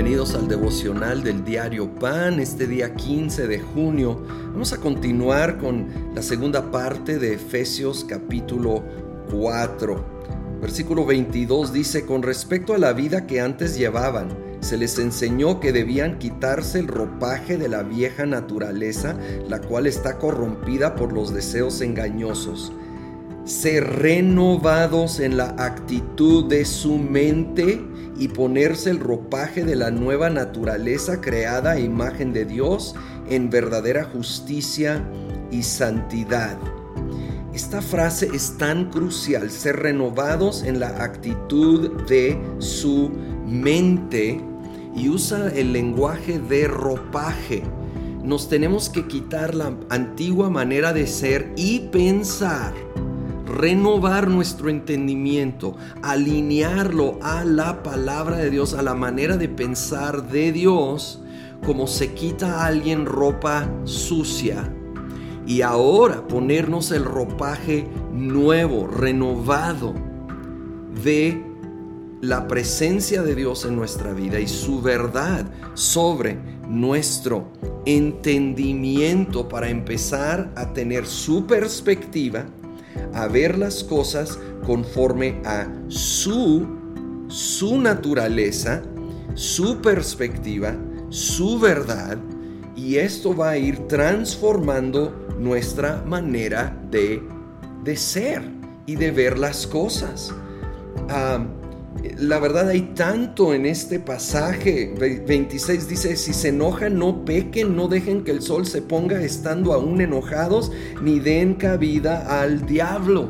Bienvenidos al devocional del diario Pan, este día 15 de junio. Vamos a continuar con la segunda parte de Efesios capítulo 4. Versículo 22 dice, con respecto a la vida que antes llevaban, se les enseñó que debían quitarse el ropaje de la vieja naturaleza, la cual está corrompida por los deseos engañosos. Ser renovados en la actitud de su mente y ponerse el ropaje de la nueva naturaleza creada a imagen de Dios en verdadera justicia y santidad. Esta frase es tan crucial, ser renovados en la actitud de su mente y usa el lenguaje de ropaje. Nos tenemos que quitar la antigua manera de ser y pensar renovar nuestro entendimiento, alinearlo a la palabra de Dios, a la manera de pensar de Dios, como se quita a alguien ropa sucia. Y ahora ponernos el ropaje nuevo, renovado de la presencia de Dios en nuestra vida y su verdad sobre nuestro entendimiento para empezar a tener su perspectiva a ver las cosas conforme a su, su naturaleza, su perspectiva, su verdad, y esto va a ir transformando nuestra manera de, de ser y de ver las cosas. Ah, la verdad hay tanto en este pasaje. 26 dice, si se enojan, no pequen, no dejen que el sol se ponga estando aún enojados, ni den cabida al diablo.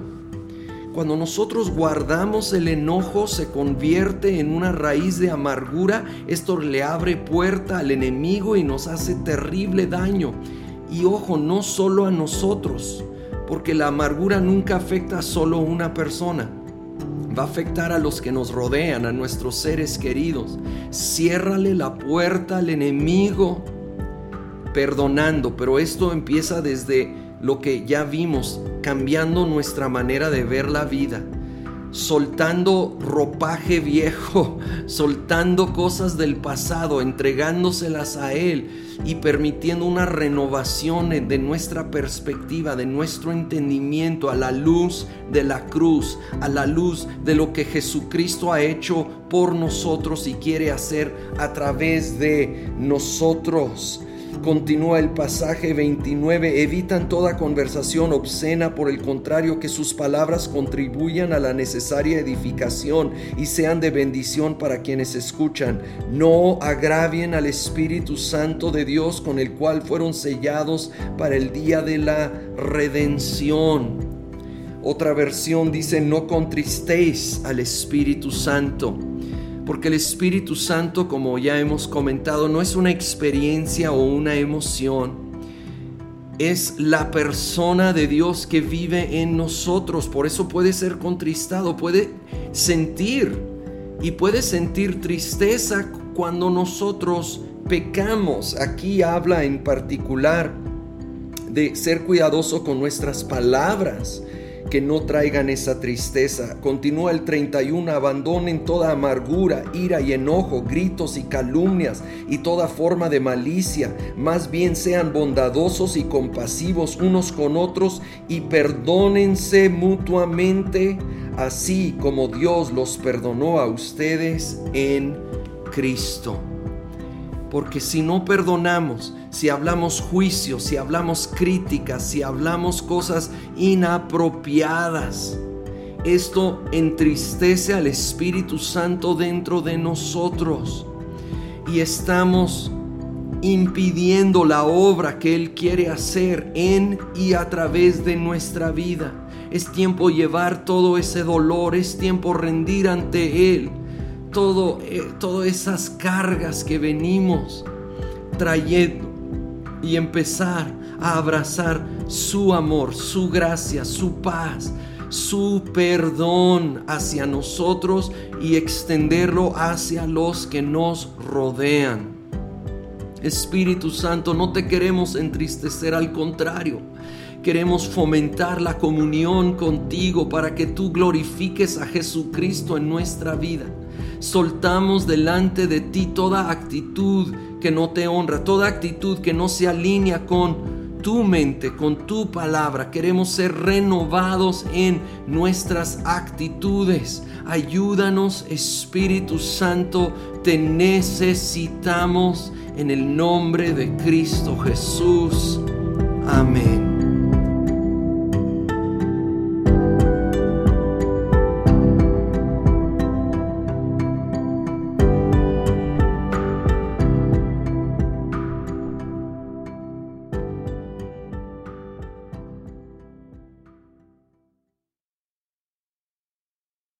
Cuando nosotros guardamos el enojo se convierte en una raíz de amargura, esto le abre puerta al enemigo y nos hace terrible daño. Y ojo, no solo a nosotros, porque la amargura nunca afecta a solo una persona va a afectar a los que nos rodean, a nuestros seres queridos. Ciérrale la puerta al enemigo perdonando, pero esto empieza desde lo que ya vimos, cambiando nuestra manera de ver la vida soltando ropaje viejo, soltando cosas del pasado, entregándoselas a Él y permitiendo una renovación de nuestra perspectiva, de nuestro entendimiento a la luz de la cruz, a la luz de lo que Jesucristo ha hecho por nosotros y quiere hacer a través de nosotros. Continúa el pasaje 29, evitan toda conversación obscena, por el contrario, que sus palabras contribuyan a la necesaria edificación y sean de bendición para quienes escuchan. No agravien al Espíritu Santo de Dios con el cual fueron sellados para el día de la redención. Otra versión dice, no contristéis al Espíritu Santo porque el Espíritu Santo, como ya hemos comentado, no es una experiencia o una emoción. Es la persona de Dios que vive en nosotros. Por eso puede ser contristado, puede sentir y puede sentir tristeza cuando nosotros pecamos. Aquí habla en particular de ser cuidadoso con nuestras palabras que no traigan esa tristeza. Continúa el 31, abandonen toda amargura, ira y enojo, gritos y calumnias y toda forma de malicia. Más bien sean bondadosos y compasivos unos con otros y perdónense mutuamente, así como Dios los perdonó a ustedes en Cristo. Porque si no perdonamos, si hablamos juicio, si hablamos críticas, si hablamos cosas inapropiadas, esto entristece al Espíritu Santo dentro de nosotros. Y estamos impidiendo la obra que Él quiere hacer en y a través de nuestra vida. Es tiempo llevar todo ese dolor, es tiempo rendir ante Él. Todo, eh, todas esas cargas que venimos trayendo y empezar a abrazar su amor, su gracia, su paz, su perdón hacia nosotros y extenderlo hacia los que nos rodean. Espíritu Santo, no te queremos entristecer, al contrario, queremos fomentar la comunión contigo para que tú glorifiques a Jesucristo en nuestra vida soltamos delante de ti toda actitud que no te honra, toda actitud que no se alinea con tu mente, con tu palabra. Queremos ser renovados en nuestras actitudes. Ayúdanos, Espíritu Santo, te necesitamos en el nombre de Cristo Jesús. Amén.